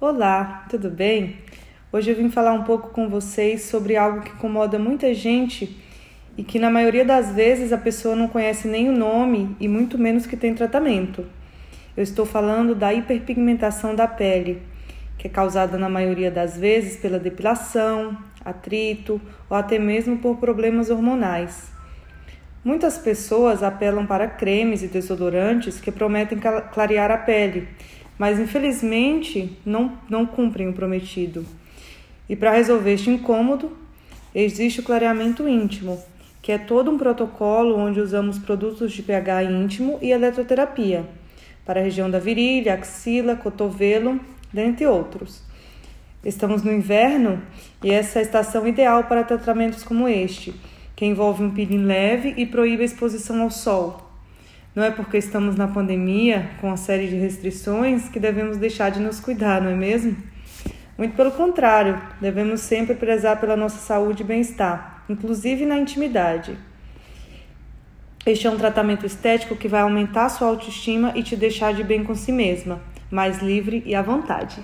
Olá, tudo bem? Hoje eu vim falar um pouco com vocês sobre algo que incomoda muita gente e que na maioria das vezes a pessoa não conhece nem o nome e muito menos que tem tratamento. Eu estou falando da hiperpigmentação da pele, que é causada na maioria das vezes pela depilação, atrito ou até mesmo por problemas hormonais. Muitas pessoas apelam para cremes e desodorantes que prometem clarear a pele mas infelizmente não, não cumprem o prometido. E para resolver este incômodo, existe o clareamento íntimo, que é todo um protocolo onde usamos produtos de pH íntimo e eletroterapia para a região da virilha, axila, cotovelo, dentre outros. Estamos no inverno e essa é a estação ideal para tratamentos como este, que envolve um peeling leve e proíbe a exposição ao sol. Não é porque estamos na pandemia, com uma série de restrições, que devemos deixar de nos cuidar, não é mesmo? Muito pelo contrário, devemos sempre prezar pela nossa saúde e bem-estar, inclusive na intimidade. Este é um tratamento estético que vai aumentar sua autoestima e te deixar de bem com si mesma, mais livre e à vontade.